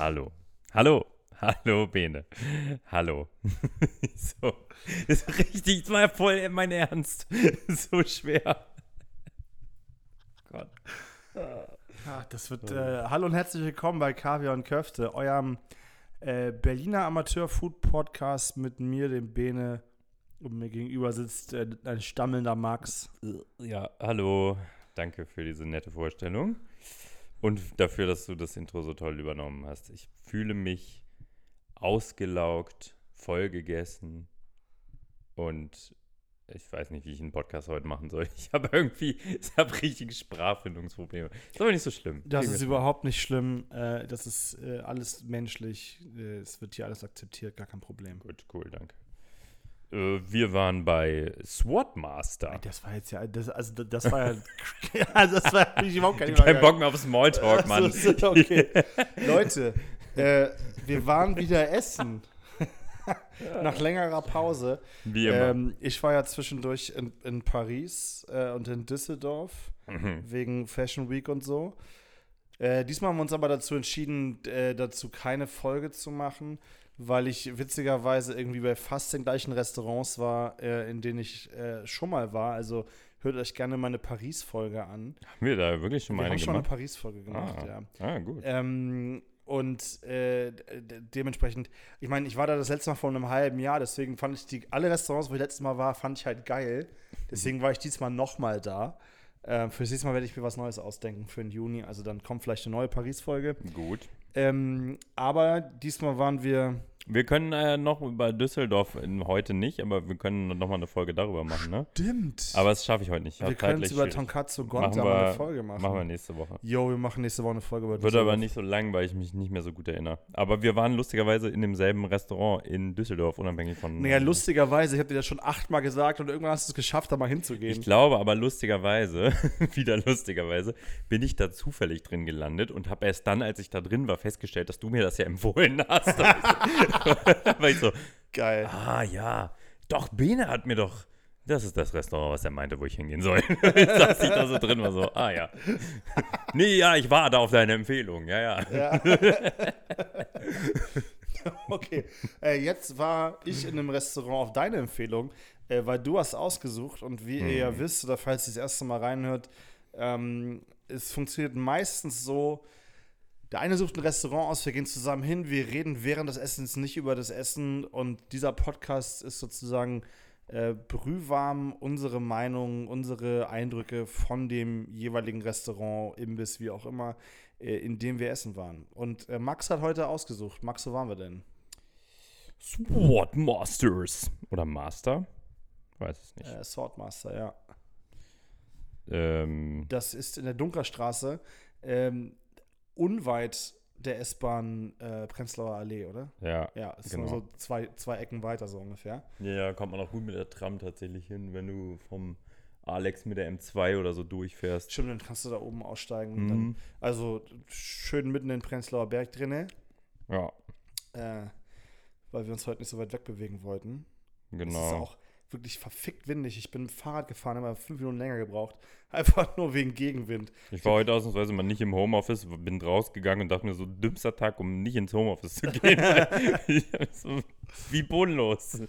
Hallo. Hallo. Hallo, Bene. Hallo. so. Das ist richtig, das war ja voll mein Ernst. so schwer. Gott. Ja, das wird. Äh, hallo und herzlich willkommen bei Kaviar und Köfte, eurem äh, Berliner Amateur-Food-Podcast mit mir, dem Bene. Und mir gegenüber sitzt äh, ein stammelnder Max. Ja, hallo. Danke für diese nette Vorstellung. Und dafür, dass du das Intro so toll übernommen hast. Ich fühle mich ausgelaugt, vollgegessen und ich weiß nicht, wie ich einen Podcast heute machen soll. Ich habe irgendwie, ich habe richtige Sprachfindungsprobleme. Ist aber nicht so schlimm. Das ist überhaupt nicht schlimm. Äh, das ist äh, alles menschlich. Äh, es wird hier alles akzeptiert, gar kein Problem. Gut, cool, danke. Äh, wir waren bei SWAT Master. Das war jetzt ja, das, also das war ja, also das war ja überhaupt kein Kein Bock mehr auf Smalltalk, Mann. Also, okay. Leute, äh, wir waren wieder essen. Nach längerer Pause. Wie immer. Ähm, ich war ja zwischendurch in, in Paris äh, und in Düsseldorf mhm. wegen Fashion Week und so. Äh, diesmal haben wir uns aber dazu entschieden, äh, dazu keine Folge zu machen, weil ich witzigerweise irgendwie bei fast den gleichen Restaurants war, äh, in denen ich äh, schon mal war. Also hört euch gerne meine Paris-Folge an. Haben wir da wirklich schon mal wir eine haben schon eine Paris-Folge gemacht, ah. ja. Ah, gut. Ähm, und äh, dementsprechend, ich meine, ich war da das letzte Mal vor einem halben Jahr, deswegen fand ich die, alle Restaurants, wo ich letztes Mal war, fand ich halt geil. Deswegen war ich diesmal nochmal da. Äh, für das nächste Mal werde ich mir was Neues ausdenken für den Juni. Also dann kommt vielleicht eine neue Paris-Folge. Gut. Ähm, aber diesmal waren wir wir können äh, noch über Düsseldorf in, heute nicht, aber wir können noch mal eine Folge darüber machen, ne? Stimmt. Aber das schaffe ich heute nicht. Wir können über Tonkatsu Gonta mal eine Folge machen. Machen wir nächste Woche. Jo, wir machen nächste Woche eine Folge über Düsseldorf. Wird aber nicht so lang, weil ich mich nicht mehr so gut erinnere. Aber wir waren lustigerweise in demselben Restaurant in Düsseldorf, unabhängig von. Naja, lustigerweise, ich habe dir das schon achtmal gesagt und irgendwann hast du es geschafft, da mal hinzugehen. Ich glaube aber lustigerweise, wieder lustigerweise, bin ich da zufällig drin gelandet und habe erst dann, als ich da drin war, festgestellt, dass du mir das ja empfohlen hast. weil ich so, geil. Ah ja, doch, Bene hat mir doch, das ist das Restaurant, was er meinte, wo ich hingehen soll. ich saß ich da so drin, war so, ah ja. nee, ja, ich war da auf deine Empfehlung, ja, ja. ja. okay, äh, jetzt war ich in einem Restaurant auf deine Empfehlung, äh, weil du hast ausgesucht und wie hm. ihr ja mhm. wisst oder falls ihr das erste Mal reinhört, ähm, es funktioniert meistens so, der eine sucht ein Restaurant aus, wir gehen zusammen hin, wir reden während des Essens nicht über das Essen und dieser Podcast ist sozusagen äh, brühwarm unsere Meinung, unsere Eindrücke von dem jeweiligen Restaurant, Imbiss, wie auch immer, äh, in dem wir essen waren. Und äh, Max hat heute ausgesucht. Max, wo waren wir denn? Sword Masters. Oder Master? Weiß es nicht. Äh, Swordmaster, ja. Ähm. Das ist in der Dunkerstraße. Ähm, unweit der S-Bahn äh, Prenzlauer Allee, oder? Ja. Ja, ist genau. so zwei, zwei Ecken weiter so ungefähr. Ja, ja, kommt man auch gut mit der Tram tatsächlich hin, wenn du vom Alex mit der M2 oder so durchfährst. Stimmt, dann kannst du da oben aussteigen. Mhm. Dann, also schön mitten in Prenzlauer Berg drinne. Ja. Äh, weil wir uns heute nicht so weit wegbewegen wollten. Genau. Das ist auch wirklich verfickt windig. Ich bin mit dem Fahrrad gefahren, habe fünf Minuten länger gebraucht. Einfach nur wegen Gegenwind. Ich war heute ausnahmsweise mal nicht im Homeoffice, bin rausgegangen und dachte mir so, dümmster Tag, um nicht ins Homeoffice zu gehen. so, wie bodenlos.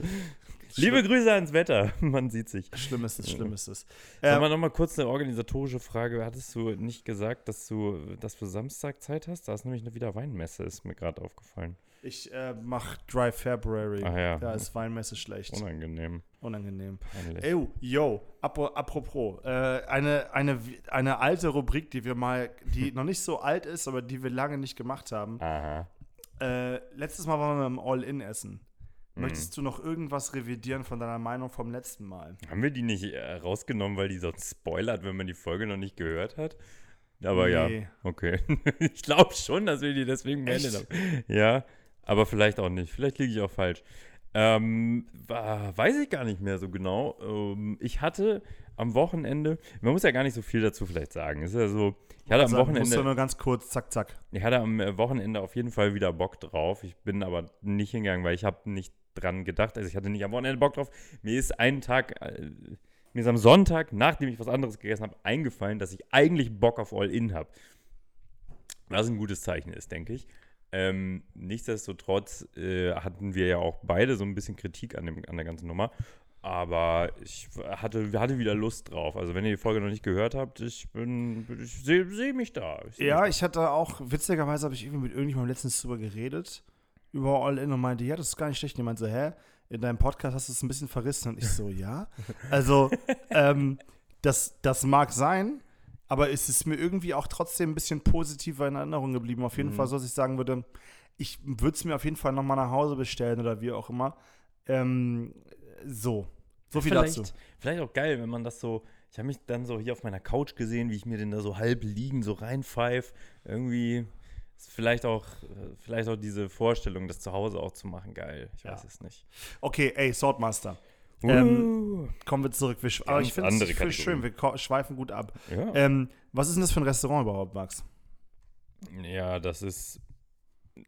Liebe Grüße ans Wetter. Man sieht sich. Schlimm ist es, schlimm ist es. Sag mal nochmal kurz eine organisatorische Frage. Hattest du nicht gesagt, dass du das für Samstag Zeit hast? Da ist nämlich eine wieder Weinmesse, ist mir gerade aufgefallen. Ich äh, mache Dry February. Ach ja. Da ist Weinmesse schlecht. Unangenehm. Unangenehm. Peinlich. Ey, yo, apropos, äh, eine, eine, eine alte Rubrik, die wir mal, die noch nicht so alt ist, aber die wir lange nicht gemacht haben. Aha. Äh, letztes Mal waren wir im All-In-Essen. Mhm. Möchtest du noch irgendwas revidieren von deiner Meinung vom letzten Mal? Haben wir die nicht äh, rausgenommen, weil die sonst spoilert, wenn man die Folge noch nicht gehört hat? Aber nee. ja, okay. ich glaube schon, dass wir die deswegen beendet haben. Ja. Aber vielleicht auch nicht. Vielleicht liege ich auch falsch. Ähm, weiß ich gar nicht mehr so genau. Ähm, ich hatte am Wochenende, man muss ja gar nicht so viel dazu vielleicht sagen. Ist ja so, ich hatte also, am Wochenende. Musst du nur ganz kurz, zack, zack. Ich hatte am äh, Wochenende auf jeden Fall wieder Bock drauf. Ich bin aber nicht hingegangen, weil ich habe nicht dran gedacht. Also ich hatte nicht am Wochenende Bock drauf. Mir ist einen Tag, äh, mir ist am Sonntag, nachdem ich was anderes gegessen habe, eingefallen, dass ich eigentlich Bock auf All-In habe. Was ein gutes Zeichen ist, denke ich. Ähm, nichtsdestotrotz äh, hatten wir ja auch beide so ein bisschen Kritik an, dem, an der ganzen Nummer. Aber ich hatte, hatte wieder Lust drauf. Also, wenn ihr die Folge noch nicht gehört habt, ich bin, ich sehe seh mich da. Ich ja, mich ich hatte auch, witzigerweise habe ich irgendwie mit irgendjemandem letztens drüber geredet, über All In und meinte, ja, das ist gar nicht schlecht. Und jemand so, hä? In deinem Podcast hast du es ein bisschen verrissen. Und ich so, ja. Also, ähm, das, das mag sein, aber es ist mir irgendwie auch trotzdem ein bisschen positiver in Erinnerung geblieben. Auf jeden mhm. Fall, so dass ich sagen würde, ich würde es mir auf jeden Fall nochmal nach Hause bestellen oder wie auch immer. Ähm, so. So viel vielleicht, dazu. Vielleicht auch geil, wenn man das so. Ich habe mich dann so hier auf meiner Couch gesehen, wie ich mir den da so halb liegen, so reinpfeif. Irgendwie ist vielleicht auch, vielleicht auch diese Vorstellung, das zu Hause auch zu machen, geil. Ich weiß ja. es nicht. Okay, ey, Swordmaster. Ähm, kommen wir zurück. Wir, aber ich finde es schön, wir schweifen gut ab. Ja. Ähm, was ist denn das für ein Restaurant überhaupt, Max? Ja, das ist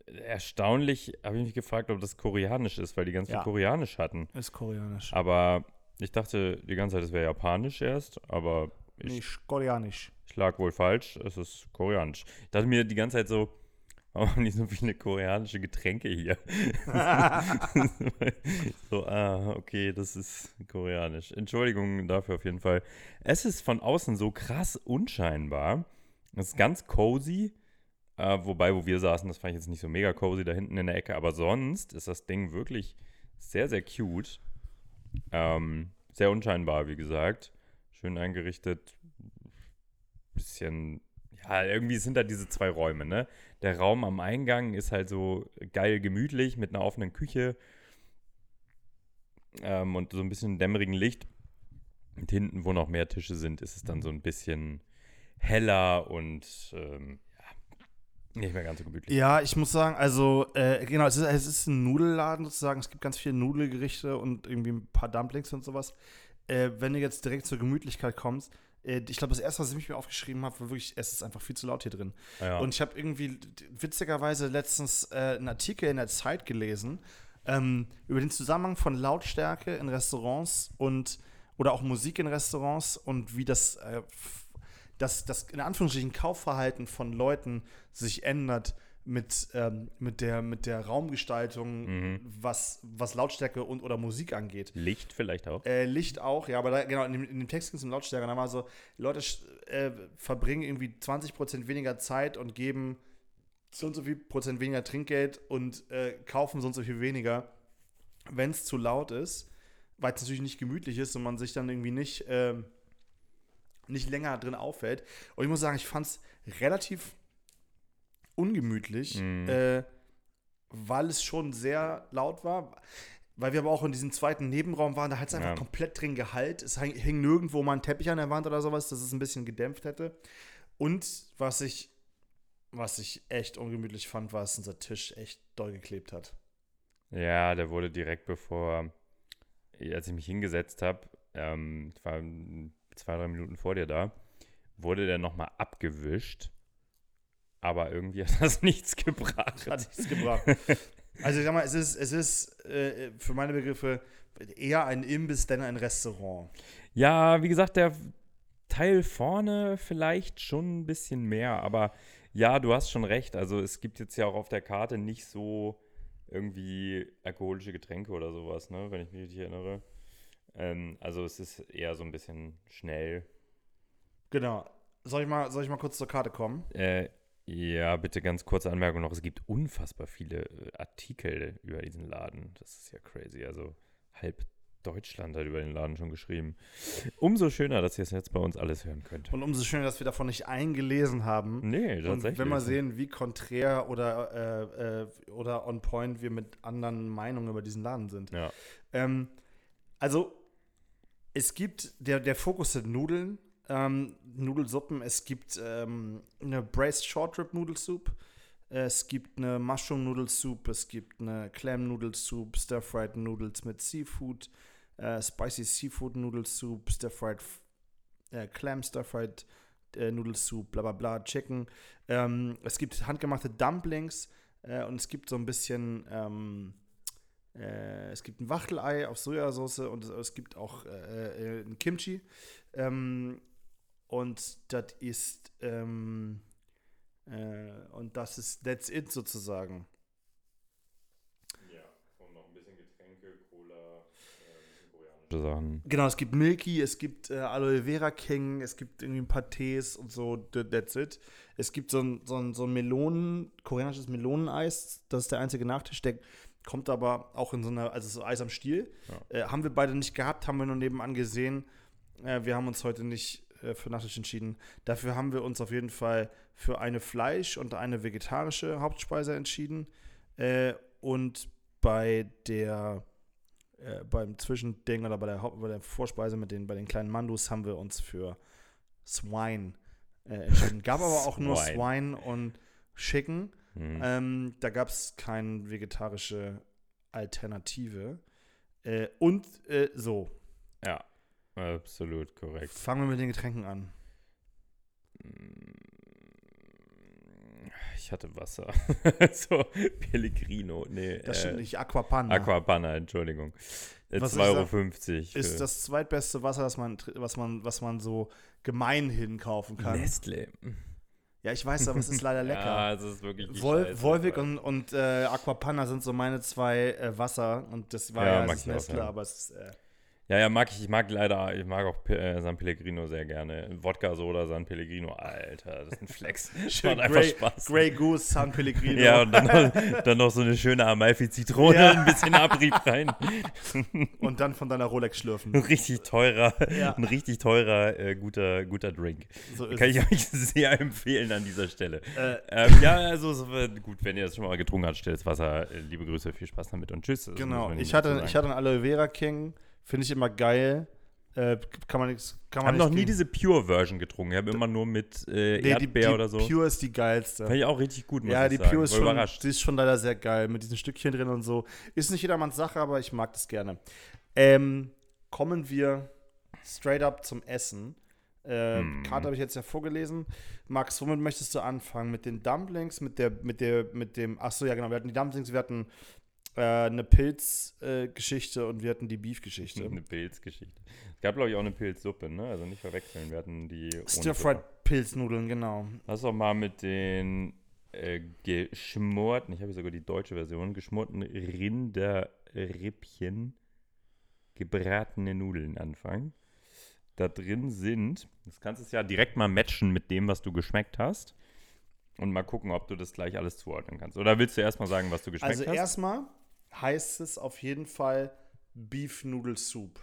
erstaunlich, habe ich mich gefragt, ob das koreanisch ist, weil die ganz viel ja. koreanisch hatten. Ist koreanisch. Aber ich dachte die ganze Zeit, es wäre japanisch erst, aber ich, Nicht koreanisch. Ich lag wohl falsch, es ist koreanisch. Ich dachte mir die ganze Zeit so, warum haben die so viele koreanische Getränke hier? so, ah, okay, das ist koreanisch. Entschuldigung dafür auf jeden Fall. Es ist von außen so krass unscheinbar. Es ist ganz cozy. Äh, wobei, wo wir saßen, das fand ich jetzt nicht so mega cozy da hinten in der Ecke. Aber sonst ist das Ding wirklich sehr, sehr cute. Ähm, sehr unscheinbar, wie gesagt. Schön eingerichtet. Bisschen, ja, irgendwie sind da diese zwei Räume, ne? Der Raum am Eingang ist halt so geil gemütlich mit einer offenen Küche ähm, und so ein bisschen dämmerigen Licht. Und hinten, wo noch mehr Tische sind, ist es dann so ein bisschen heller und ähm, nicht mehr ganz so gemütlich. Ja, ich muss sagen, also, äh, genau, es ist, es ist ein Nudelladen sozusagen. Es gibt ganz viele Nudelgerichte und irgendwie ein paar Dumplings und sowas. Äh, wenn du jetzt direkt zur Gemütlichkeit kommst, ich glaube, das erste, was ich mir aufgeschrieben habe, war wirklich, es ist einfach viel zu laut hier drin. Ja. Und ich habe irgendwie witzigerweise letztens äh, einen Artikel in der Zeit gelesen ähm, über den Zusammenhang von Lautstärke in Restaurants und oder auch Musik in Restaurants und wie das äh, dass das in Anführungsstrichen Kaufverhalten von Leuten sich ändert mit, ähm, mit, der, mit der Raumgestaltung, mhm. was, was Lautstärke und oder Musik angeht. Licht vielleicht auch. Äh, Licht auch, ja, aber da, genau, in dem, in dem Text ging es um Lautstärke. Da war so, Leute äh, verbringen irgendwie 20% weniger Zeit und geben so und so viel Prozent weniger Trinkgeld und äh, kaufen so und so viel weniger, wenn es zu laut ist, weil es natürlich nicht gemütlich ist und man sich dann irgendwie nicht ähm, nicht länger drin auffällt. Und ich muss sagen, ich fand es relativ ungemütlich, mhm. äh, weil es schon sehr laut war. Weil wir aber auch in diesem zweiten Nebenraum waren, da hat es einfach ja. komplett drin gehalt. Es hing nirgendwo mal ein Teppich an der Wand oder sowas, dass es ein bisschen gedämpft hätte. Und was ich, was ich echt ungemütlich fand, war, dass unser Tisch echt doll geklebt hat. Ja, der wurde direkt bevor, als ich mich hingesetzt habe, ähm, ich war zwei, drei Minuten vor dir da, wurde der nochmal abgewischt. Aber irgendwie hat das nichts gebracht. Hat nichts gebracht. Also ich sag mal, es ist, es ist äh, für meine Begriffe eher ein Imbiss, denn ein Restaurant. Ja, wie gesagt, der Teil vorne vielleicht schon ein bisschen mehr, aber ja, du hast schon recht. Also es gibt jetzt ja auch auf der Karte nicht so irgendwie alkoholische Getränke oder sowas, ne, wenn ich mich richtig erinnere. Ähm, also es ist eher so ein bisschen schnell. Genau. Soll ich mal, soll ich mal kurz zur Karte kommen? Äh, ja, bitte ganz kurze Anmerkung noch. Es gibt unfassbar viele äh, Artikel über diesen Laden. Das ist ja crazy. Also halb Deutschland hat über den Laden schon geschrieben. Umso schöner, dass ihr es jetzt bei uns alles hören könnt. Und umso schöner, dass wir davon nicht eingelesen haben. Nee, tatsächlich. Und wenn wir sehen, wie konträr oder, äh, äh, oder on point wir mit anderen Meinungen über diesen Laden sind. Ja. Ähm, also, es gibt, der, der Fokus sind Nudeln, ähm, Nudelsuppen. Es gibt ähm, eine Braised Short Rib Nudelsoup. Es gibt eine Mushroom Nudelsoup. Es gibt eine Clam Nudelsoup, Stir Fried Noodles mit Seafood, äh, Spicy Seafood Nudelsoup, Stir Fried äh, Clam Stir Fried äh, Nudelsoup, bla bla bla, Chicken. Ähm, es gibt handgemachte Dumplings äh, und es gibt so ein bisschen ähm, äh, es gibt ein Wachtelei auf Sojasauce und es, es gibt auch äh, äh, ein Kimchi. Ähm, und das ist, ähm, Äh, und das ist, that's it sozusagen. Ja, und noch ein bisschen Getränke, Cola, äh, koreanische Sachen. Genau, es gibt Milky, es gibt äh, Aloe Vera King, es gibt irgendwie ein paar Tees und so, that's it. Es gibt so ein, so ein, so ein Melonen, koreanisches Meloneneis, das ist der einzige Nachtisch, der kommt aber auch in so einer, also so Eis am Stiel. Ja. Äh, haben wir beide nicht gehabt, haben wir nur nebenan gesehen. Äh, wir haben uns heute nicht äh, für Nachtisch entschieden. Dafür haben wir uns auf jeden Fall für eine Fleisch- und eine vegetarische Hauptspeise entschieden. Äh, und bei der äh, beim Zwischending oder bei der, Haupt bei der Vorspeise mit den, bei den kleinen Mandus haben wir uns für Swine äh, entschieden. Gab aber auch nur Swine und Chicken. Mhm. Ähm, da gab es keine vegetarische Alternative. Äh, und äh, so. Ja, absolut korrekt. Fangen wir mit den Getränken an. Ich hatte Wasser. so, Pellegrino. Nee. Das stimmt äh, nicht, Aquapanna. Aquapanna, Entschuldigung. 2,50 äh, Euro. Ist das zweitbeste Wasser, das man, was, man, was man so gemeinhin kaufen kann. Nestle. Ja, ich weiß, aber es ist leider lecker. ja, es ist wirklich Vol Volvic und, und äh, Aquapanna sind so meine zwei äh, Wasser und das war ja, ja Nestle, aber es ist. Äh, ja, ja, mag ich. Ich mag leider, ich mag auch äh, San Pellegrino sehr gerne. Wodka Soda San Pellegrino, Alter, das ist ein Flex. Schön, macht Grey, einfach Spaß. Grey Goose San Pellegrino. ja, und dann noch, dann noch so eine schöne Amalfi-Zitrone, ja. ein bisschen Abrieb rein. und dann von deiner Rolex schlürfen. Ein richtig teurer, ja. ein richtig teurer, äh, guter, guter Drink. So Kann ich euch sehr empfehlen an dieser Stelle. Äh. Ähm, ja, also so, gut, wenn ihr das schon mal getrunken habt, stilles Wasser. Äh, liebe Grüße, viel Spaß damit und tschüss. Genau, ich hatte, ich hatte einen Aloe Vera King Finde ich immer geil. Äh, kann man nichts. Ich habe noch nie diese Pure-Version getrunken. Ich habe immer nur mit äh, nee, Erdbeer die, die oder so. Pure ist die geilste. Finde ich auch richtig gut, Ja, die Pure ist schon, die ist schon leider sehr geil. Mit diesen Stückchen drin und so. Ist nicht jedermanns Sache, aber ich mag das gerne. Ähm, kommen wir straight up zum Essen. Äh, hm. Karte habe ich jetzt ja vorgelesen. Max, womit möchtest du anfangen? Mit den Dumplings, mit der, mit der, mit dem, achso, ja genau, wir hatten die Dumplings, wir hatten eine Pilzgeschichte äh, und wir hatten die Beef-Geschichte. Eine Pilzgeschichte. Es gab, glaube ich, auch eine Pilzsuppe, ne? Also nicht verwechseln. Wir hatten die. Stir-Fried Pilznudeln, genau. Lass doch mal mit den äh, geschmorten, ich habe sogar die deutsche Version, geschmorten Rinderrippchen, gebratene Nudeln anfangen. Da drin sind, das kannst du ja direkt mal matchen mit dem, was du geschmeckt hast. Und mal gucken, ob du das gleich alles zuordnen kannst. Oder willst du erstmal sagen, was du geschmeckt also hast? Also erstmal heißt es auf jeden Fall Beef Noodle Soup.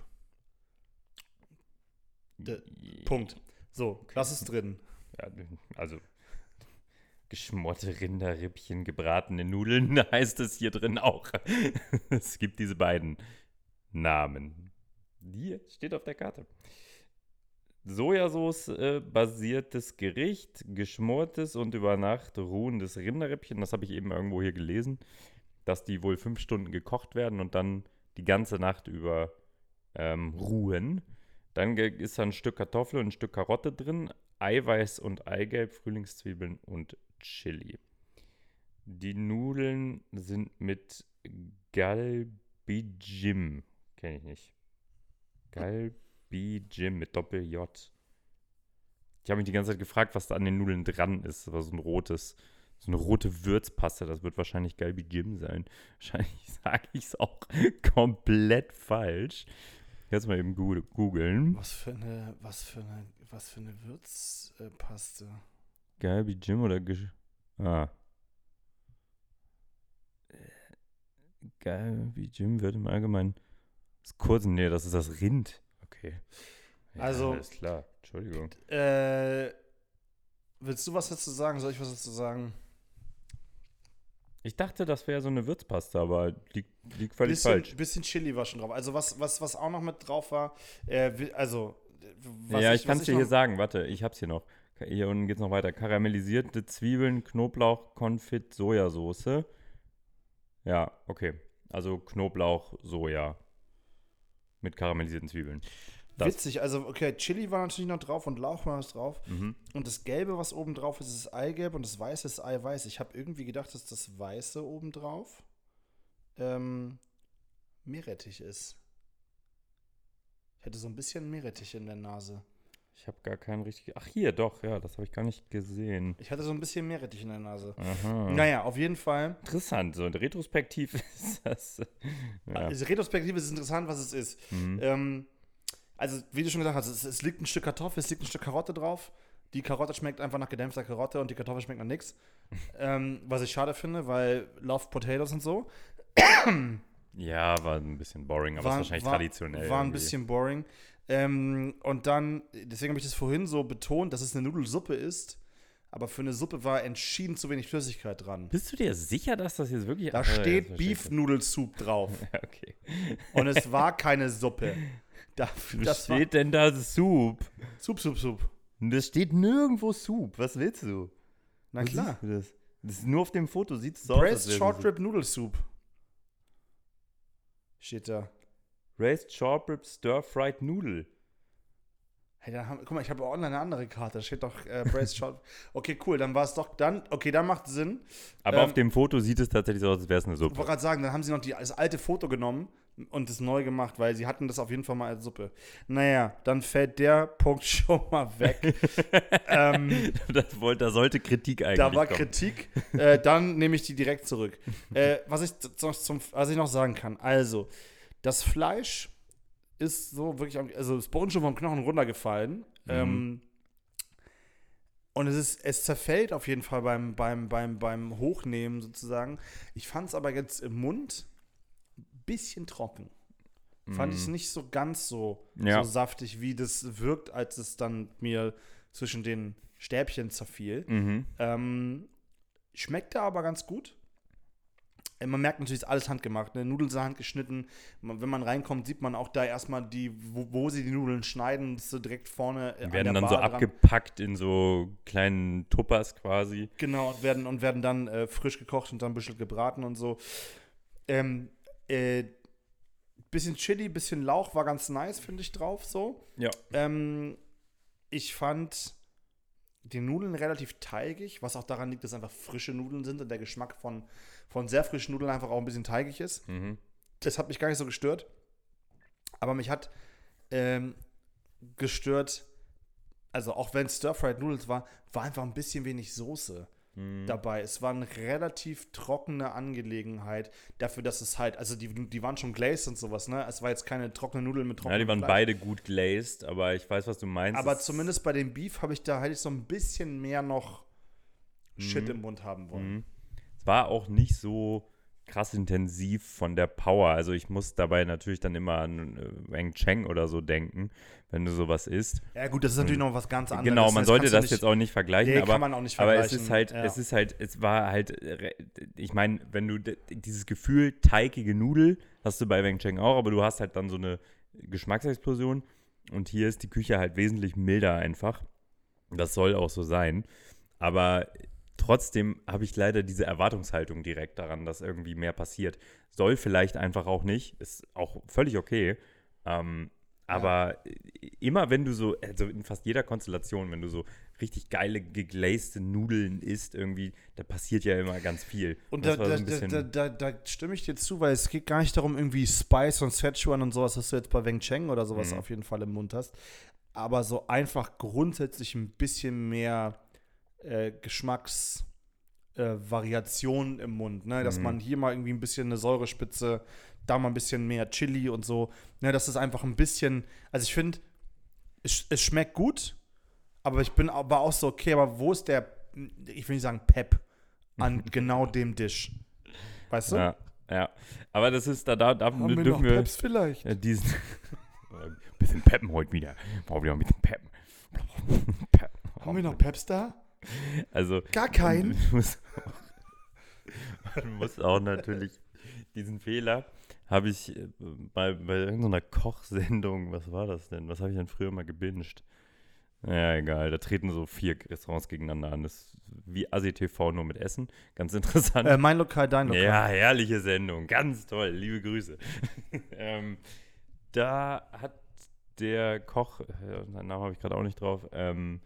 De Punkt. So, okay. das ist drin. Ja, also geschmorte Rinderrippchen, gebratene Nudeln heißt es hier drin auch. es gibt diese beiden Namen. Die steht auf der Karte. Sojasauce-basiertes Gericht, geschmortes und über Nacht ruhendes Rinderrippchen. Das habe ich eben irgendwo hier gelesen dass die wohl fünf Stunden gekocht werden und dann die ganze Nacht über ähm, ruhen. Dann ist da ein Stück Kartoffel und ein Stück Karotte drin, Eiweiß und Eigelb, Frühlingszwiebeln und Chili. Die Nudeln sind mit Galbijim. Kenne ich nicht. Galbijim mit Doppel-J. Ich habe mich die ganze Zeit gefragt, was da an den Nudeln dran ist. Das war so ein rotes so eine rote Würzpaste, das wird wahrscheinlich Galbi Jim sein. Wahrscheinlich sage ich es auch komplett falsch. Jetzt mal eben googeln. Was für eine, was für eine, was für eine Würzpaste? Galbi Jim oder Gesch Ah. Galbi Jim wird im Allgemeinen. Das kurzen, nee, das ist das Rind. Okay. Ja, also. Alles klar, Entschuldigung. Äh, willst du was dazu sagen? Soll ich was dazu sagen? Ich dachte, das wäre so eine Würzpaste, aber liegt, liegt völlig bisschen, falsch. Bisschen Chili war schon drauf. Also was, was, was auch noch mit drauf war, äh, also Ja, ich, ich kann es dir hier sagen, warte, ich hab's hier noch. Hier unten geht's noch weiter. Karamellisierte Zwiebeln, Knoblauch, Konfit, Sojasauce. Ja, okay. Also Knoblauch, Soja. Mit karamellisierten Zwiebeln. Das. Witzig, also okay, Chili war natürlich noch drauf und Lauch war was drauf. Mhm. Und das Gelbe, was oben drauf ist, ist Eigelb und das Weiße ist Eiweiß. Ich habe irgendwie gedacht, dass das Weiße oben drauf ähm, Meerrettich ist. Ich hätte so ein bisschen Meerrettich in der Nase. Ich habe gar keinen richtig. Ach, hier, doch, ja, das habe ich gar nicht gesehen. Ich hatte so ein bisschen Meerrettich in der Nase. Aha. Naja, auf jeden Fall. Interessant, so Retrospektiv ist das. Ja. Also, Retrospektiv ist interessant, was es ist. Mhm. Ähm, also, wie du schon gesagt hast, es, es, liegt ein Stück Kartoffel, es liegt ein Stück Karotte drauf. Die Karotte schmeckt einfach nach gedämpfter Karotte und die Kartoffel schmeckt nach nichts. ähm, was ich schade finde, weil Love Potatoes und so. ja, war ein bisschen boring, aber war, ist wahrscheinlich war, traditionell. War ein irgendwie. bisschen boring. Ähm, und dann, deswegen habe ich das vorhin so betont, dass es eine Nudelsuppe ist. Aber für eine Suppe war entschieden zu wenig Flüssigkeit dran. Bist du dir sicher, dass das jetzt wirklich. Da steht Beef Nudelsoup drauf. ja, okay. Und es war keine Suppe. Da, Was steht war, denn da Soup? Soup, Soup, Soup. Das steht nirgendwo Soup. Was willst du? Na Was klar. Das? das? ist nur auf dem Foto, sieht es so aus. Braised Short Rib Nudelsoup. Steht da. Raised Short Rib Stir Fried Noodle. Hey, dann haben, guck mal, ich habe online eine andere Karte. Da steht doch äh, Braised Short. Okay, cool, dann war es doch dann. Okay, dann macht Sinn. Aber ähm, auf dem Foto sieht es tatsächlich so aus, als wäre es eine Suppe. Ich wollte gerade sagen, dann haben sie noch die, das alte Foto genommen und es neu gemacht, weil sie hatten das auf jeden Fall mal als Suppe. Naja, dann fällt der Punkt schon mal weg. ähm, das, wollte, da sollte Kritik eigentlich Da war kommen. Kritik, äh, dann nehme ich die direkt zurück. äh, was, ich zum, was ich noch sagen kann, also das Fleisch ist so wirklich, also ist bei uns schon vom Knochen runtergefallen. Mhm. Ähm, und es ist, es zerfällt auf jeden Fall beim, beim, beim, beim Hochnehmen sozusagen. Ich fand es aber jetzt im Mund bisschen trocken. Mhm. Fand ich es nicht so ganz so, ja. so saftig, wie das wirkt, als es dann mir zwischen den Stäbchen zerfiel. Mhm. Ähm, schmeckte aber ganz gut. Äh, man merkt natürlich, ist alles handgemacht. Ne? Nudeln sind handgeschnitten. Wenn man reinkommt, sieht man auch da erstmal die, wo, wo sie die Nudeln schneiden, so direkt vorne. Die werden dann Bar so dran. abgepackt in so kleinen Tuppers quasi. Genau, und werden, und werden dann äh, frisch gekocht und dann ein bisschen gebraten und so. Ähm, äh, bisschen Chili, bisschen Lauch war ganz nice, finde ich drauf so. Ja. Ähm, ich fand die Nudeln relativ teigig, was auch daran liegt, dass einfach frische Nudeln sind und der Geschmack von von sehr frischen Nudeln einfach auch ein bisschen teigig ist. Mhm. Das hat mich gar nicht so gestört. Aber mich hat ähm, gestört, also auch wenn Stir-Fried Noodles war, war einfach ein bisschen wenig Soße mhm. dabei. Es war eine relativ trockene Angelegenheit dafür, dass es halt, also die, die waren schon glazed und sowas, ne? Es war jetzt keine trockene Nudeln mit trockenen Ja, die waren Fleisch. beide gut glazed, aber ich weiß, was du meinst. Aber zumindest bei dem Beef habe ich da halt so ein bisschen mehr noch Shit mhm. im Mund haben wollen. Mhm. Es war auch nicht so krass intensiv von der Power. Also ich muss dabei natürlich dann immer an äh, Wang Cheng oder so denken, wenn du sowas isst. Ja gut, das ist natürlich noch was ganz anderes. Genau, man sollte das nicht, jetzt auch nicht vergleichen. Nee, aber, kann man auch nicht vergleichen. Aber es ist halt, ja. es ist halt, es war halt, ich meine, wenn du dieses Gefühl teigige Nudel hast du bei Wang Cheng auch, aber du hast halt dann so eine Geschmacksexplosion und hier ist die Küche halt wesentlich milder einfach. Das soll auch so sein. Aber Trotzdem habe ich leider diese Erwartungshaltung direkt daran, dass irgendwie mehr passiert. Soll vielleicht einfach auch nicht, ist auch völlig okay. Ähm, aber ja. immer wenn du so, also in fast jeder Konstellation, wenn du so richtig geile geglaste Nudeln isst, irgendwie, da passiert ja immer ganz viel. Und, und da, so da, da, da, stimme ich dir zu, weil es geht gar nicht darum, irgendwie Spice und Szechuan und sowas, was du jetzt bei Weng Cheng oder sowas mhm. auf jeden Fall im Mund hast. Aber so einfach grundsätzlich ein bisschen mehr äh, Geschmacksvariationen äh, im Mund, ne? Dass mhm. man hier mal irgendwie ein bisschen eine Säurespitze, da mal ein bisschen mehr Chili und so. Ne? Das ist einfach ein bisschen, also ich finde, es, es, schmeckt gut, aber ich bin aber auch so, okay, aber wo ist der, ich will nicht sagen Pep, an genau dem Dish? Weißt du? Ja, ja. Aber das ist, da, da, da Haben dürfen wir, noch wir Peps vielleicht. Diesen bisschen Peppen heute wieder. Brauchen wir noch ein bisschen Peppen. Pep. Haben wir noch Peps da? Also. Gar keinen. Du musst, man muss auch natürlich diesen Fehler habe ich äh, bei, bei irgendeiner Kochsendung, was war das denn? Was habe ich denn früher mal gebinged? Ja, egal, da treten so vier Restaurants gegeneinander an. Das ist wie ASI-TV nur mit Essen. Ganz interessant. Äh, mein Lokal, dein Lokal. Ja, herrliche Sendung. Ganz toll. Liebe Grüße. ähm, da hat der Koch, äh, seinen Namen habe ich gerade auch nicht drauf, ähm,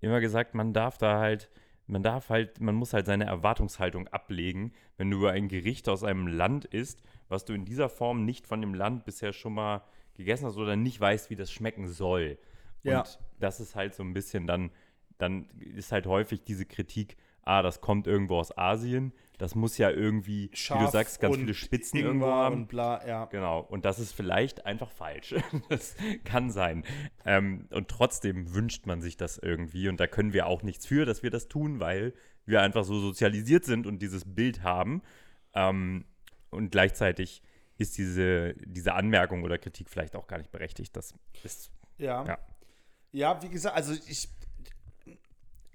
immer gesagt, man darf da halt, man darf halt, man muss halt seine Erwartungshaltung ablegen, wenn du ein Gericht aus einem Land isst, was du in dieser Form nicht von dem Land bisher schon mal gegessen hast oder nicht weißt, wie das schmecken soll. Ja. Und das ist halt so ein bisschen dann, dann ist halt häufig diese Kritik, ah, das kommt irgendwo aus Asien, das muss ja irgendwie, Scharf wie du sagst, ganz viele Spitzen Ingwer irgendwo haben. Und bla, ja. Genau, und das ist vielleicht einfach falsch. das kann sein. Ähm, und trotzdem wünscht man sich das irgendwie und da können wir auch nichts für, dass wir das tun, weil wir einfach so sozialisiert sind und dieses Bild haben. Ähm, und gleichzeitig ist diese, diese Anmerkung oder Kritik vielleicht auch gar nicht berechtigt. Das ist. Ja. Ja, ja wie gesagt, also ich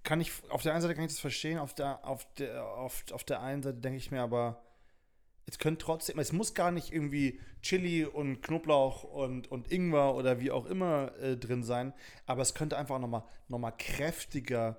kann ich, auf der einen Seite kann ich das verstehen, auf der, auf der, auf, auf der einen Seite denke ich mir aber, es könnte trotzdem, es muss gar nicht irgendwie Chili und Knoblauch und, und Ingwer oder wie auch immer äh, drin sein, aber es könnte einfach nochmal noch mal kräftiger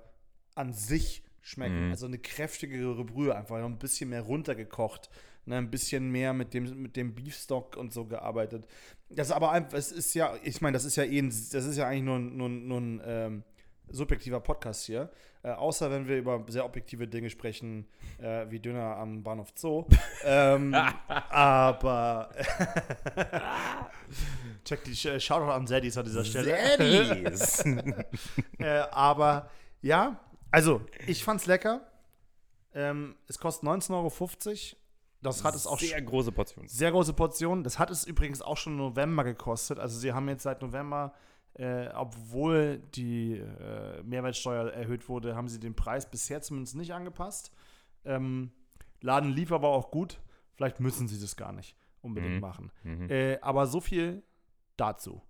an sich schmecken. Mhm. Also eine kräftigere Brühe, einfach noch ein bisschen mehr runtergekocht, ne, ein bisschen mehr mit dem, mit dem Beefstock und so gearbeitet. Das ist aber einfach, es ist ja, ich meine, das ist ja eh, das ist ja eigentlich nur, nur, nur ein ähm, subjektiver Podcast hier. Äh, außer wenn wir über sehr objektive Dinge sprechen, äh, wie Döner am Bahnhof Zoo. ähm, aber check die äh, Shoutout an Zeddys an dieser Stelle. Zeddys! äh, aber ja, also ich fand's lecker. Ähm, es kostet 19,50 Euro. Das hat es auch Sehr große Portion. Sehr große Portion. Das hat es übrigens auch schon im November gekostet. Also sie haben jetzt seit November äh, obwohl die äh, Mehrwertsteuer erhöht wurde, haben sie den Preis bisher zumindest nicht angepasst. Ähm, Laden lief aber auch gut. Vielleicht müssen sie das gar nicht unbedingt mhm. machen. Mhm. Äh, aber so viel dazu.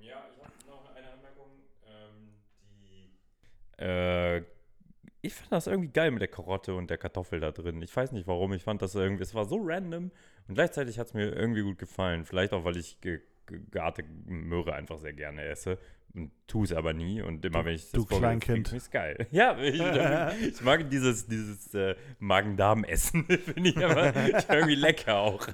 Ja, ich habe noch eine Anmerkung. Ähm, die, äh, ich fand das irgendwie geil mit der Karotte und der Kartoffel da drin. Ich weiß nicht warum. Ich fand das irgendwie, es war so random und gleichzeitig hat es mir irgendwie gut gefallen. Vielleicht auch, weil ich gegarte Möhre einfach sehr gerne esse. Und tue es aber nie. Und immer, wenn ich das Du Kleinkind. ist geil. Ja, ich, ich mag dieses, dieses äh, Magen-Darm-Essen. Finde ich aber irgendwie lecker auch.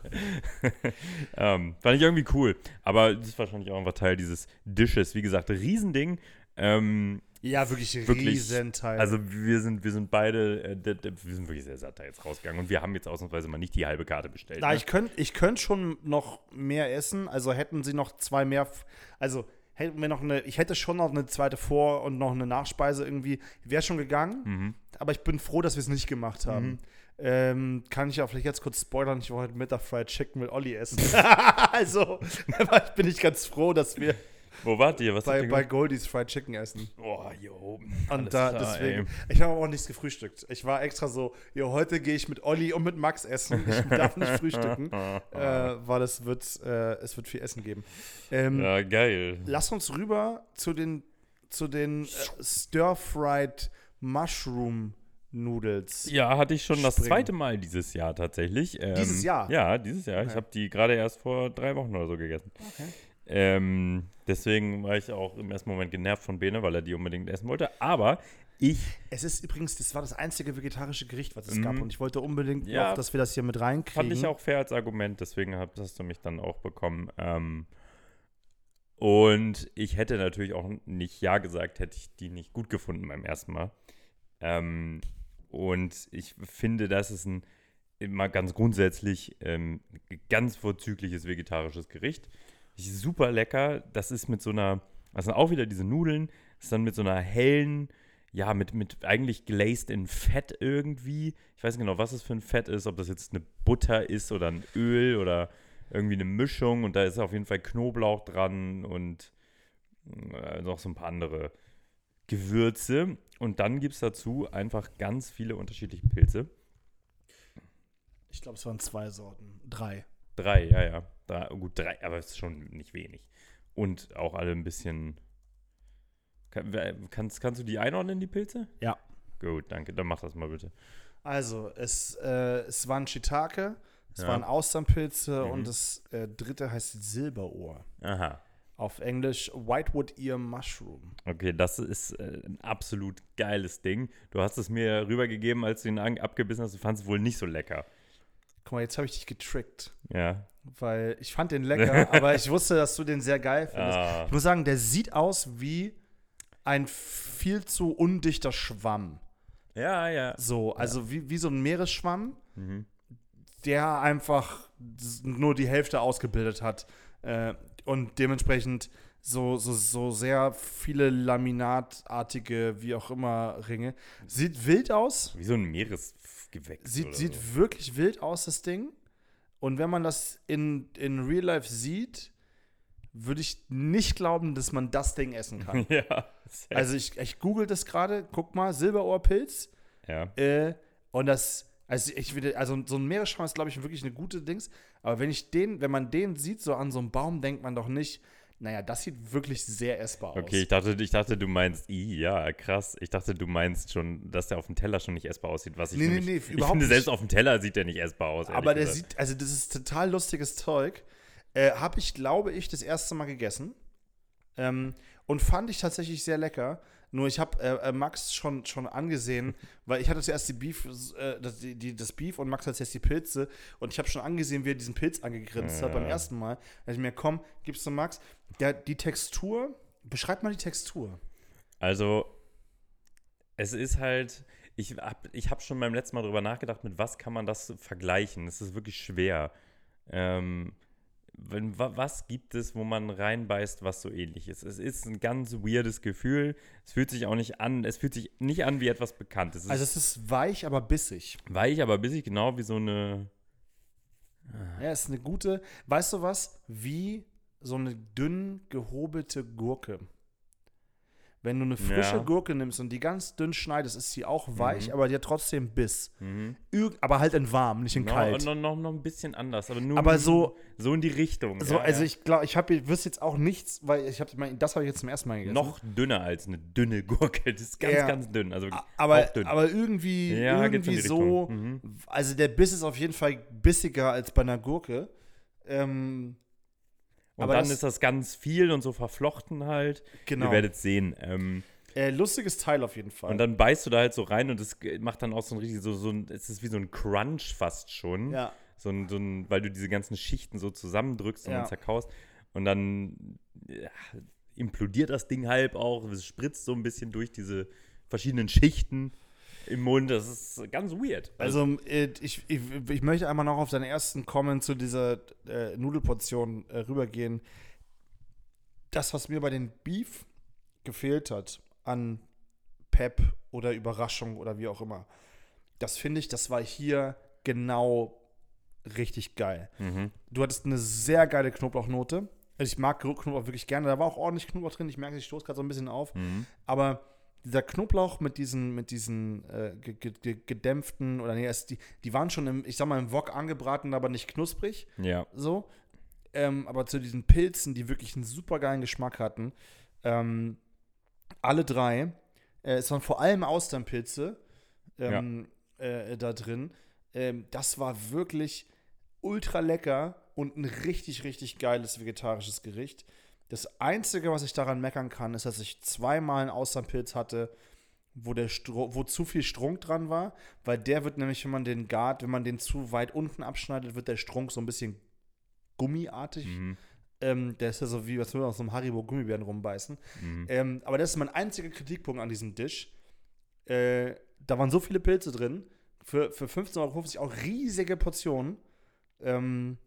ähm, fand ich irgendwie cool. Aber das ist wahrscheinlich auch einfach Teil dieses Dishes. Wie gesagt, Riesending. Ähm, ja, wirklich, wirklich Riesenteil. Also wir sind, wir sind beide, äh, wir sind wirklich sehr satt da jetzt rausgegangen und wir haben jetzt ausnahmsweise mal nicht die halbe Karte bestellt. Na, ne? ich könnte ich könnt schon noch mehr essen. Also hätten sie noch zwei mehr, also hätten wir noch eine, ich hätte schon noch eine zweite Vor- und noch eine Nachspeise irgendwie, wäre schon gegangen. Mhm. Aber ich bin froh, dass wir es nicht gemacht haben. Mhm. Ähm, kann ich auch vielleicht jetzt kurz spoilern, ich wollte heute Mittag Fried Chicken mit Olli essen. also bin ich ganz froh, dass wir wo wart ihr? Was bei, bei Goldies Fried Chicken essen. Boah, jo. Und da, klar, deswegen, ey. ich habe auch nichts gefrühstückt. Ich war extra so, jo, heute gehe ich mit Olli und mit Max essen. Ich darf nicht frühstücken, äh, weil es wird, äh, es wird viel Essen geben. Ähm, ja, geil. Lass uns rüber zu den, zu den äh, Stir-Fried Mushroom Noodles. Ja, hatte ich schon springen. das zweite Mal dieses Jahr tatsächlich. Ähm, dieses Jahr? Ja, dieses Jahr. Okay. Ich habe die gerade erst vor drei Wochen oder so gegessen. Okay. Ähm, deswegen war ich auch im ersten Moment genervt von Bene, weil er die unbedingt essen wollte. Aber ich. Es ist übrigens, das war das einzige vegetarische Gericht, was es mm, gab. Und ich wollte unbedingt ja, auch, dass wir das hier mit reinkriegen. Fand ich auch fair als Argument, deswegen hast du mich dann auch bekommen. Ähm, und ich hätte natürlich auch nicht Ja gesagt, hätte ich die nicht gut gefunden beim ersten Mal. Ähm, und ich finde, das ist ein immer ganz grundsätzlich ähm, ganz vorzügliches vegetarisches Gericht. Super lecker. Das ist mit so einer, das sind auch wieder diese Nudeln, das ist dann mit so einer hellen, ja, mit, mit eigentlich glazed in Fett irgendwie. Ich weiß nicht genau, was es für ein Fett ist, ob das jetzt eine Butter ist oder ein Öl oder irgendwie eine Mischung. Und da ist auf jeden Fall Knoblauch dran und äh, noch so ein paar andere Gewürze. Und dann gibt es dazu einfach ganz viele unterschiedliche Pilze. Ich glaube, es waren zwei Sorten. Drei. Drei, ja, ja. Drei, gut, drei, aber es ist schon nicht wenig. Und auch alle ein bisschen. Kann, kannst, kannst du die einordnen, die Pilze? Ja. Gut, danke. Dann mach das mal bitte. Also, es, äh, es waren Shiitake, es ja. waren Austernpilze mhm. und das äh, dritte heißt Silberohr. Aha. Auf Englisch Whitewood Ear Mushroom. Okay, das ist äh, ein absolut geiles Ding. Du hast es mir rübergegeben, als du ihn abgebissen hast. Du fandest es wohl nicht so lecker. Guck mal, jetzt habe ich dich getrickt. Ja. Weil ich fand den lecker, aber ich wusste, dass du den sehr geil findest. Ah. Ich muss sagen, der sieht aus wie ein viel zu undichter Schwamm. Ja, ja. So, also ja. Wie, wie so ein Meeresschwamm, mhm. der einfach nur die Hälfte ausgebildet hat. Äh, und dementsprechend so, so, so sehr viele laminatartige, wie auch immer, Ringe. Sieht wild aus. Wie so ein Meeresgewächs. Sieht, sieht so. wirklich wild aus, das Ding. Und wenn man das in, in Real Life sieht, würde ich nicht glauben, dass man das Ding essen kann. Ja. also ich, ich google das gerade, guck mal, Silberohrpilz. ja. Äh, und das, also ich würde, also so ein Meeresschwamm ist, glaube ich, wirklich eine gute Dings. Aber wenn ich den, wenn man den sieht, so an so einem Baum, denkt man doch nicht, naja, das sieht wirklich sehr essbar aus. Okay, ich dachte, ich dachte, du meinst, i, ja, krass. Ich dachte, du meinst schon, dass der auf dem Teller schon nicht essbar aussieht, was ich Nee, nee, nämlich, nee, Ich überhaupt finde, selbst auf dem Teller sieht der nicht essbar aus. Aber der gesagt. sieht, also das ist total lustiges Zeug. Äh, Habe ich, glaube ich, das erste Mal gegessen. Ähm, und fand ich tatsächlich sehr lecker. Nur ich habe äh, äh, Max schon, schon angesehen, weil ich hatte zuerst die Beef, äh, das, die, die, das Beef und Max hat jetzt die Pilze. Und ich habe schon angesehen, wie er diesen Pilz angegrinst hat beim Ja. ersten Mal. Da ich mir, komm, gibst du Max. Der, die Textur, beschreib mal die Textur. Also, es ist halt, ich habe ich hab schon beim letzten Mal drüber nachgedacht, mit was kann man das vergleichen. Es ist wirklich schwer. Ähm, wenn, wa, was gibt es, wo man reinbeißt, was so ähnlich ist? Es ist ein ganz weirdes Gefühl. Es fühlt sich auch nicht an, es fühlt sich nicht an wie etwas Bekanntes. Es Also ist es ist weich, aber bissig. weich, aber bissig, genau wie so eine. Ja, ist eine gute, weißt du was? Wie so eine dünn gehobelte Gurke. Wenn du eine frische Ja. Gurke nimmst und die ganz dünn schneidest, ist sie auch weich, Mhm. aber die hat trotzdem Biss. Mhm. Aber halt in warm, nicht in Noch, kalt. noch, noch, noch ein bisschen anders, aber nur Aber so- so in die Richtung. so, ja, also ja. ich glaube, ich habe, wüsste jetzt auch nichts, weil ich habe, das habe ich jetzt zum ersten Mal gegessen. noch dünner als eine dünne Gurke. Das ist ganz, ganz dünn. Also aber, dünn. aber irgendwie, irgendwie so. Mhm. also der Biss ist auf jeden Fall bissiger als bei einer Gurke. Ähm, Und aber dann das- ist das ganz viel und so verflochten halt. genau. Ihr werdet sehen. Ähm, äh, lustiges Teil auf jeden Fall. und dann beißt du da halt so rein und es macht dann auch so ein richtig, so, so ein, es ist wie so ein Crunch fast schon. ja. So ein, so ein, weil du diese ganzen Schichten so zusammendrückst und Ja. dann zerkaust. Und dann ja, implodiert das Ding halb auch. Es spritzt so ein bisschen durch diese verschiedenen Schichten im Mund. Das ist ganz weird. Also äh, ich, ich, ich möchte einmal noch auf deinen ersten Comment zu dieser äh, Nudelportion äh, rübergehen. Das, was mir bei den Beef gefehlt hat an Pep oder Überraschung oder wie auch immer, das finde ich, das war hier genau richtig geil. Mhm. Du hattest eine sehr geile Knoblauchnote. Also ich mag Knoblauch wirklich gerne. Da war auch ordentlich Knoblauch drin. Ich merke, ich stoße gerade so ein bisschen auf. Mhm. Aber dieser Knoblauch mit diesen, mit diesen äh, ge- ge- ge- gedämpften, oder nee, es, die, die waren schon im, ich sag mal, im Wok angebraten, aber nicht knusprig, Ja. so. Ähm, aber zu diesen Pilzen, die wirklich einen super geilen Geschmack hatten, ähm, alle drei, äh, es waren vor allem Austernpilze ähm, äh, da drin. Ähm, das war wirklich ultra lecker und ein richtig, richtig geiles vegetarisches Gericht. Das Einzige, was ich daran meckern kann, ist, dass ich zweimal einen Austernpilz hatte, wo, der Stro wo zu viel Strunk dran war, weil der wird nämlich, wenn man den gart, wenn man den zu weit unten abschneidet, wird der Strunk so ein bisschen gummiartig. Mhm. Ähm, der ist ja so wie, was würde man auf so einem Haribo Gummibären rumbeißen. Mhm. Ähm, aber das ist mein einziger Kritikpunkt an diesem Dish. Äh, da waren so viele Pilze drin. Für, für 15,50 Euro auch riesige Portionen. Ähm,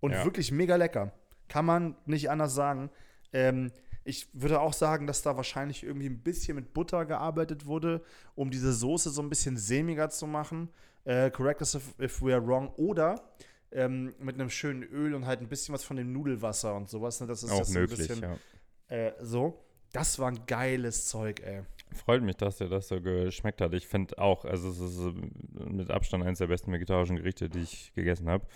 und Ja. wirklich mega lecker. Kann man nicht anders sagen. Ähm, ich würde auch sagen, dass da wahrscheinlich irgendwie ein bisschen mit Butter gearbeitet wurde, um diese Soße so ein bisschen sämiger zu machen. Äh, correct us if, if we are wrong. Oder ähm, mit einem schönen Öl und halt ein bisschen was von dem Nudelwasser und sowas. Ne? Das ist Auch das so ein möglich, bisschen, ja. äh, so. Das war ein geiles Zeug, ey. Freut mich, dass dir das so geschmeckt hat. Ich finde auch, also es ist äh, mit Abstand eines der besten vegetarischen Gerichte, die ich gegessen habe.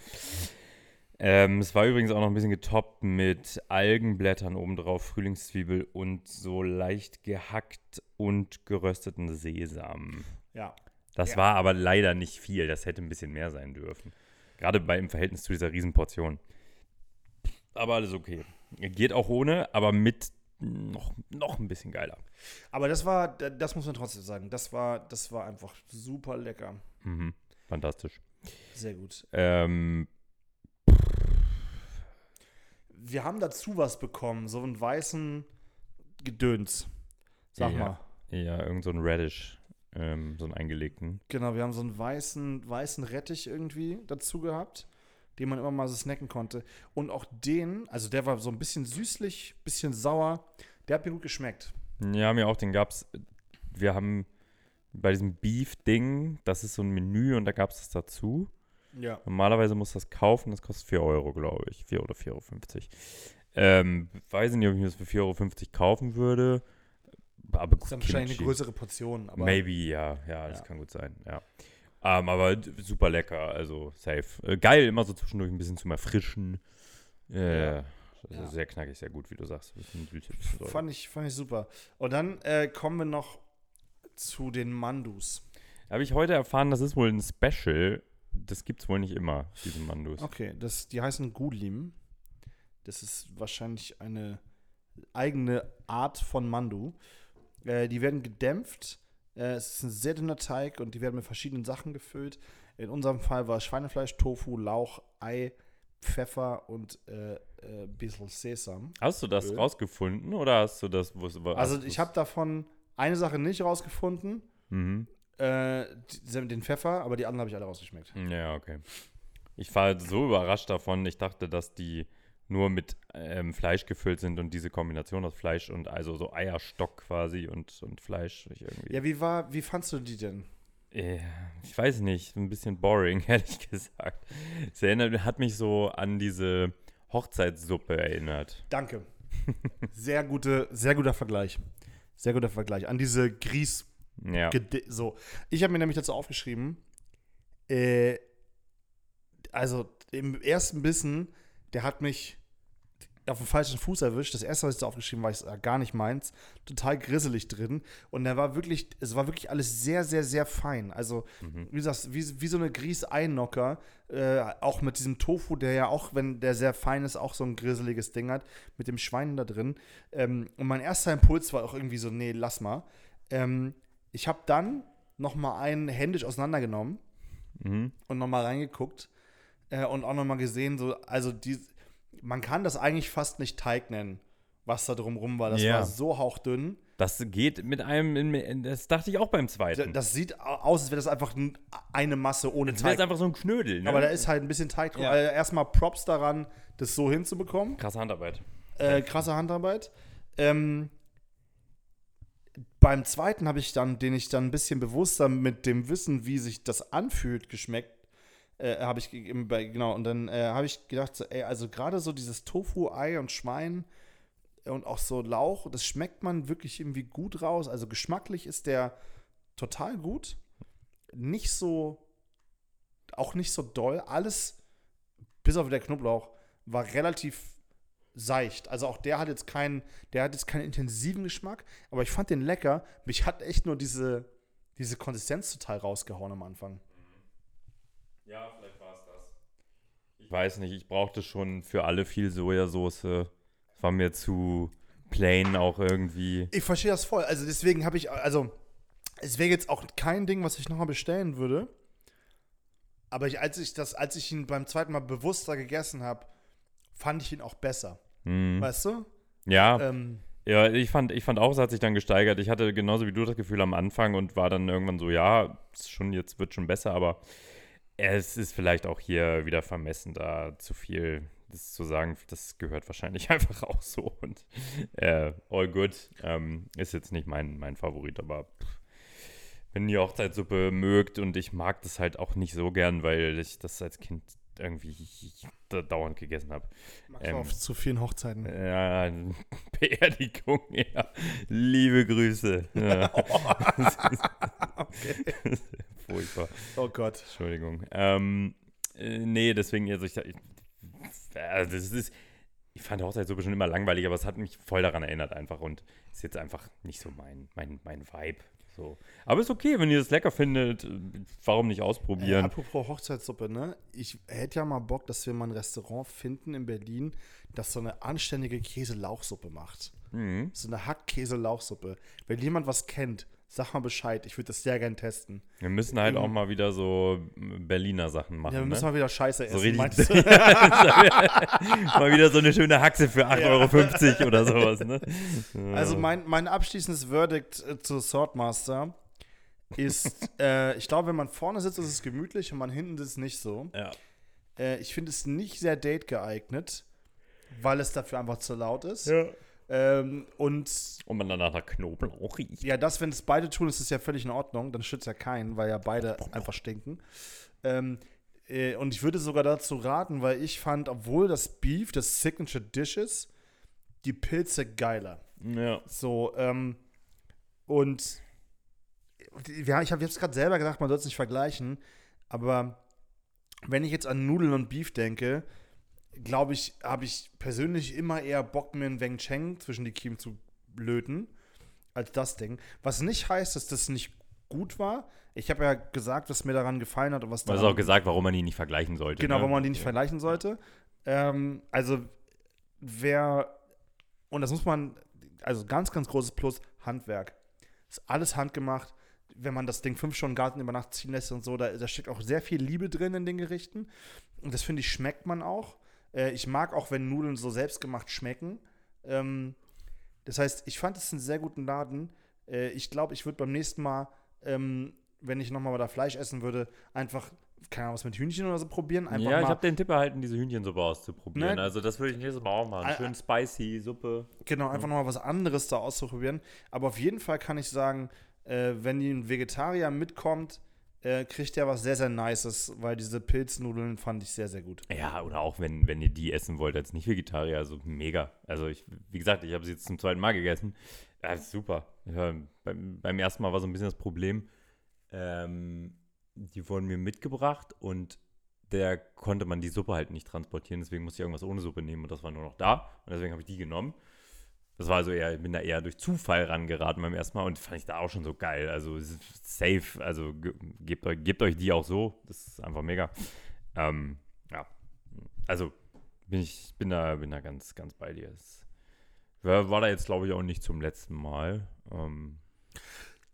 Ähm, es war übrigens auch noch ein bisschen getoppt mit Algenblättern obendrauf, Frühlingszwiebel und so leicht gehackt und gerösteten Sesam. Ja. Das Ja. war aber leider nicht viel. Das hätte ein bisschen mehr sein dürfen. Gerade bei im Verhältnis zu dieser Riesenportion. Aber alles okay. Geht auch ohne, aber mit noch, noch ein bisschen geiler. Aber das war, das muss man trotzdem sagen, das war, das war einfach super lecker. Mhm. Fantastisch. Sehr gut. Ähm, Wir haben dazu was bekommen, so einen weißen Gedöns. Sag Ja. mal. ja, irgend so ein Radish, ähm, so einen eingelegten. Genau, wir haben so einen weißen, weißen Rettich irgendwie dazu gehabt. den man immer mal so snacken konnte. Und auch den, also der war so ein bisschen süßlich, bisschen sauer. Der hat mir gut geschmeckt. Ja, mir auch, den gab's. Wir haben bei diesem Beef-Ding, das ist so ein Menü und da gab es das dazu. Ja. Normalerweise muss das kaufen, das kostet 4 Euro, glaube ich. 4 oder 4,50 Euro. Ähm, weiß nicht, ob ich mir das für 4,50 Euro kaufen würde. Aber das ist dann wahrscheinlich eine größere Portion. Maybe, ja. Ja, das ja. kann gut sein, ja. Ähm, aber super lecker, also safe. Äh, geil, immer so zwischendurch ein bisschen zum Erfrischen. Äh, ja. ja. Sehr knackig, sehr gut, wie du sagst. Fand ich, fand ich super. Und dann äh, kommen wir noch zu den Mandus. Habe ich heute erfahren, das ist wohl ein Special. Das gibt es wohl nicht immer, diese Mandus. Okay, das, die heißen Gulim. Das ist wahrscheinlich eine eigene Art von Mandu. Äh, die werden gedämpft. Äh, es ist ein sehr dünner Teig und die werden mit verschiedenen Sachen gefüllt. In unserem Fall war Schweinefleisch, Tofu, Lauch, Ei, Pfeffer und äh, äh, bisschen Sesam. Hast du das Öl. rausgefunden oder hast du das? Wo, also ich habe davon eine Sache nicht rausgefunden. Mhm. Äh, den Pfeffer, aber die anderen habe ich alle rausgeschmeckt. Ja, okay. Ich war so überrascht davon. Ich dachte, dass die nur mit ähm, Fleisch gefüllt sind und diese Kombination aus Fleisch und also so Eierstock quasi und, und Fleisch. irgendwie. Ja, wie war, wie fandst du die denn? Ich weiß nicht, ein bisschen boring, ehrlich gesagt. Es erinnert, hat mich so an diese Hochzeitssuppe erinnert. Danke. Sehr, gute, sehr guter Vergleich. Sehr guter Vergleich. An diese Grieß. Ja. So. Ich habe mir nämlich dazu aufgeschrieben, äh, also im ersten Bissen, der hat mich auf dem falschen Fuß erwischt. Das erste, was ich da aufgeschrieben habe, war gar nicht meins. Total grisselig drin. Und da war wirklich, es war wirklich alles sehr, sehr, sehr fein. Also, mhm. wie gesagt, wie, wie so eine Grieß-Einnocker. Äh, auch mit diesem Tofu, der ja auch, wenn der sehr fein ist, auch so ein grisseliges Ding hat. Mit dem Schwein da drin. Ähm, und mein erster Impuls war auch irgendwie so, nee, lass mal. Ähm, ich habe dann noch mal einen händisch auseinandergenommen mhm. und noch mal reingeguckt äh, und auch noch mal gesehen, so, also die, man kann das eigentlich fast nicht Teig nennen, was da drumrum war. Das ja. war so hauchdünn. Das geht mit einem, das dachte ich auch beim zweiten. Das sieht aus, als wäre das einfach eine Masse ohne das Teig. Das ist einfach so ein Knödel. Ne? Aber da ist halt ein bisschen Teig drin. Ja. Also erstmal Props daran, das so hinzubekommen. Krasse Handarbeit. Äh, krasse Handarbeit. Ähm, beim zweiten habe ich dann, den ich dann ein bisschen bewusster mit dem Wissen, wie sich das anfühlt, geschmeckt äh, habe ich genau und dann äh, habe ich gedacht, so, ey, also gerade so dieses Tofu, Ei und Schwein und auch so Lauch, das schmeckt man wirklich irgendwie gut raus. Also geschmacklich ist der total gut, nicht so, auch nicht so doll. Alles bis auf der Knoblauch war relativ seicht. Also auch der hat jetzt keinen, der hat jetzt keinen intensiven Geschmack, aber ich fand den lecker. Mich hat echt nur diese, diese Konsistenz total rausgehauen am Anfang. Ja, vielleicht war es das. Ich weiß nicht, ich brauchte schon für alle viel Sojasauce. Das war mir zu plain auch irgendwie. Ich verstehe das voll. Also deswegen habe ich, also es wäre jetzt auch kein Ding, was ich nochmal bestellen würde. Aber ich, als ich das, als ich ihn beim zweiten Mal bewusster gegessen habe, fand ich ihn auch besser. Mhm. Weißt du? Ja. Ähm, ja, ich fand, ich fand auch, es hat sich dann gesteigert. Ich hatte genauso wie du das Gefühl am Anfang und war dann irgendwann so, ja, schon, jetzt wird schon besser, aber es ist vielleicht auch hier wieder vermessen, da zu viel das zu sagen. Das gehört wahrscheinlich einfach auch so. Und äh, all good. Ähm, ist jetzt nicht mein, mein Favorit, aber wenn ihr Hochzeitssuppe mögt und ich mag das halt auch nicht so gern, weil ich das als Kind irgendwie dauernd gegessen habe. Ähm, auf zu vielen Hochzeiten? Ja, Beerdigung, ja. Liebe Grüße. Ja. okay. Furchtbar. Oh Gott. Entschuldigung. Ähm, äh, nee, deswegen, also ich, ich also das ist, ich fand Hochzeitssuppe schon immer langweilig, aber es hat mich voll daran erinnert einfach und ist jetzt einfach nicht so mein, mein, mein Vibe. So. Aber ist okay, wenn ihr das lecker findet, warum nicht ausprobieren? Äh, apropos Hochzeitssuppe, ne? Ich hätte ja mal Bock, dass wir mal ein Restaurant finden in Berlin, das so eine anständige Käse-Lauchsuppe macht. Mhm. So eine Hack-Käse-Lauchsuppe. Wenn jemand was kennt, Sag mal Bescheid, ich würde das sehr gerne testen. Wir müssen halt auch mal wieder so Berliner Sachen machen. Ja, wir müssen ne? mal wieder Scheiße essen. So richtig, mal wieder so eine schöne Haxe für 8,50 Euro oder sowas. Ne? Also mein, mein abschließendes Verdict äh, zu Swordmaster ist, äh, ich glaube, wenn man vorne sitzt, ist es gemütlich und man hinten ist es nicht so. Ja. Äh, ich finde es nicht sehr date geeignet, weil es dafür einfach zu laut ist. Ja. Ähm, und, und man danach nach Knoblauch riecht. Ja, das, wenn es beide tun, ist es ja völlig in Ordnung. Dann schützt ja keinen, weil ja beide einfach stinken. Ähm, äh, und ich würde sogar dazu raten, weil ich fand, obwohl das Beef das Signature Dish ist, die Pilze geiler. Ja. So, ähm, und ja, ich habe jetzt gerade selber gesagt, man soll es nicht vergleichen, aber wenn ich jetzt an Nudeln und Beef denke, glaube ich, habe ich persönlich immer eher Bock, mir einen Weng Cheng zwischen die Kiemen zu löten, als das Ding. Was nicht heißt, dass das nicht gut war. Ich habe ja gesagt, was mir daran gefallen hat und was Du hast auch gesagt, warum man die nicht vergleichen sollte. Genau, ne? warum man die nicht ja. vergleichen sollte. Ähm, also, wer, und das muss man, also ganz, ganz großes Plus, Handwerk. Ist alles handgemacht. Wenn man das Ding fünf Stunden Garten über Nacht ziehen lässt und so, da, da steckt auch sehr viel Liebe drin in den Gerichten. Und das finde ich, schmeckt man auch. Äh, ich mag auch, wenn Nudeln so selbstgemacht schmecken. Ähm, das heißt, ich fand es einen sehr guten Laden. Äh, ich glaube, ich würde beim nächsten Mal, ähm, wenn ich nochmal da Fleisch essen würde, einfach keine Ahnung, was mit Hühnchen oder so probieren. Einfach ja, ich habe den Tipp erhalten, diese Hühnchensuppe auszuprobieren. Ne? Also das würde ich nächstes Mal auch machen. Schön spicy Suppe. Genau, einfach ja. nochmal was anderes da auszuprobieren. Aber auf jeden Fall kann ich sagen, äh, wenn ein Vegetarier mitkommt, äh, kriegt er was sehr, sehr Nices, weil diese Pilznudeln fand ich sehr, sehr gut. Ja, oder auch wenn, wenn ihr die essen wollt als Nicht-Vegetarier, also mega. Also ich, wie gesagt, ich habe sie jetzt zum zweiten Mal gegessen. Ja, super. Ja, beim, beim, ersten Mal war so ein bisschen das Problem, ähm, die wurden mir mitgebracht und der konnte man die Suppe halt nicht transportieren, deswegen musste ich irgendwas ohne Suppe nehmen und das war nur noch da und deswegen habe ich die genommen. Das war also eher, ich bin da eher durch Zufall rangeraten beim ersten Mal und fand ich da auch schon so geil. Also safe, also gebt euch, gebt euch die auch so. Das ist einfach mega. Ähm, ja. Also bin ich bin da, bin da ganz, ganz bei dir. Es war, war da jetzt, glaube ich, auch nicht zum letzten Mal. Ähm,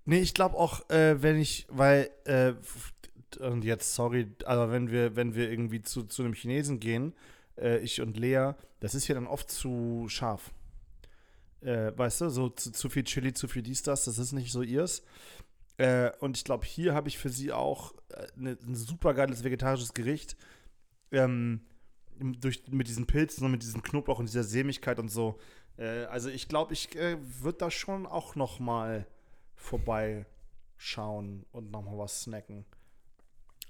nee, ich glaube auch, äh, wenn ich, weil, äh, und jetzt, sorry, aber wenn wir, wenn wir irgendwie zu, zu einem Chinesen gehen, äh, ich und Lea, das ist ja dann oft zu scharf. Äh, weißt du, so zu, zu, viel Chili, zu viel dies, das, das ist nicht so ihrs. Äh, und ich glaube, hier habe ich für sie auch äh, ne, ein super geiles vegetarisches Gericht. Ähm, durch, mit diesen Pilzen und mit diesem Knoblauch und dieser Sämigkeit und so. Äh, also ich glaube, ich äh, würde da schon auch noch mal vorbeischauen und noch mal was snacken.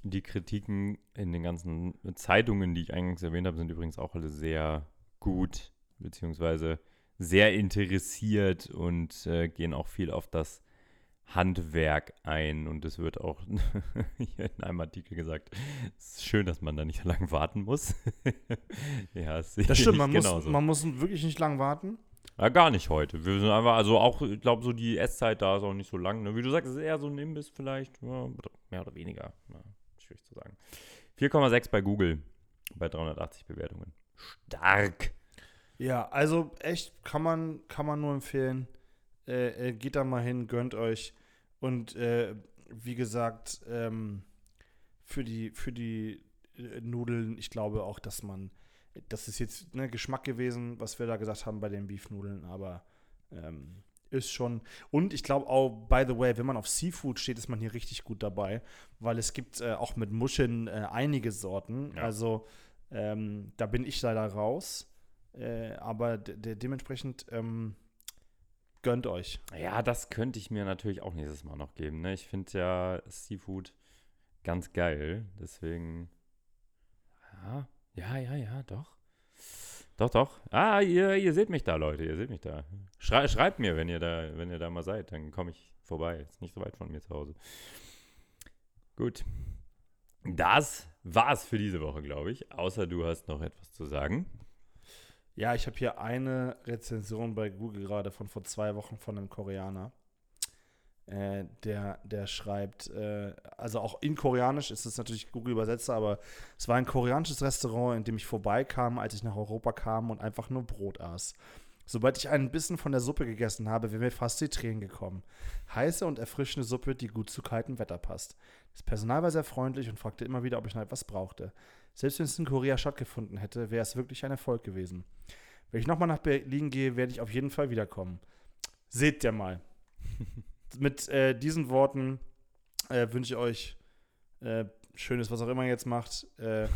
Die Kritiken in den ganzen Zeitungen, die ich eingangs erwähnt habe, sind übrigens auch alle sehr gut, beziehungsweise sehr interessiert und äh, gehen auch viel auf das Handwerk ein. Und es wird auch hier in einem Artikel gesagt, es ist schön, dass man da nicht lang warten muss. ja, das stimmt, man muss, man muss wirklich nicht lang warten. Ja, gar nicht heute. Wir sind einfach, also auch, ich glaube, so die Esszeit da ist auch nicht so lang. Ne? Wie du sagst, es ist eher so ein Imbiss vielleicht. Ja, mehr oder weniger. Ja, schwierig zu sagen. 4,6 bei Google bei 380 Bewertungen. Stark. Ja, also echt kann man, kann man nur empfehlen. Äh, äh, geht da mal hin, gönnt euch. Und äh, wie gesagt, ähm, für die, für die äh, Nudeln, ich glaube auch, dass man, das ist jetzt ne, Geschmack gewesen, was wir da gesagt haben bei den Beefnudeln, aber ähm, ist schon. Und ich glaube auch, by the way, wenn man auf Seafood steht, ist man hier richtig gut dabei, weil es gibt äh, auch mit Muscheln äh, einige Sorten. Ja. Also ähm, da bin ich leider raus. Äh, aber de dementsprechend ähm, gönnt euch. Ja, das könnte ich mir natürlich auch nächstes Mal noch geben. Ne? Ich finde ja Seafood ganz geil. Deswegen. Ja, ja, ja, ja, doch. Doch, doch. Ah, ihr, ihr seht mich da, Leute. Ihr seht mich da. Schrei, schreibt mir, wenn ihr da, wenn ihr da mal seid. Dann komme ich vorbei. Ist nicht so weit von mir zu Hause. Gut. Das war's für diese Woche, glaube ich. Außer du hast noch etwas zu sagen. Ja, ich habe hier eine Rezension bei Google gerade von vor zwei Wochen von einem Koreaner. Äh, der, der schreibt, äh, also auch in Koreanisch ist es natürlich Google Übersetzer, aber es war ein koreanisches Restaurant, in dem ich vorbeikam, als ich nach Europa kam und einfach nur Brot aß. Sobald ich einen Bissen von der Suppe gegessen habe, wäre mir fast die Tränen gekommen. Heiße und erfrischende Suppe, die gut zu kaltem Wetter passt. Das Personal war sehr freundlich und fragte immer wieder, ob ich noch etwas brauchte. Selbst wenn es in Korea stattgefunden hätte, wäre es wirklich ein Erfolg gewesen. Wenn ich nochmal nach Berlin gehe, werde ich auf jeden Fall wiederkommen. Seht ihr mal. Mit äh, diesen Worten äh, wünsche ich euch äh, schönes, was auch immer ihr jetzt macht. Äh,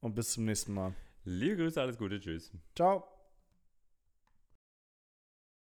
und bis zum nächsten Mal. Liebe Grüße, alles Gute, tschüss. Ciao.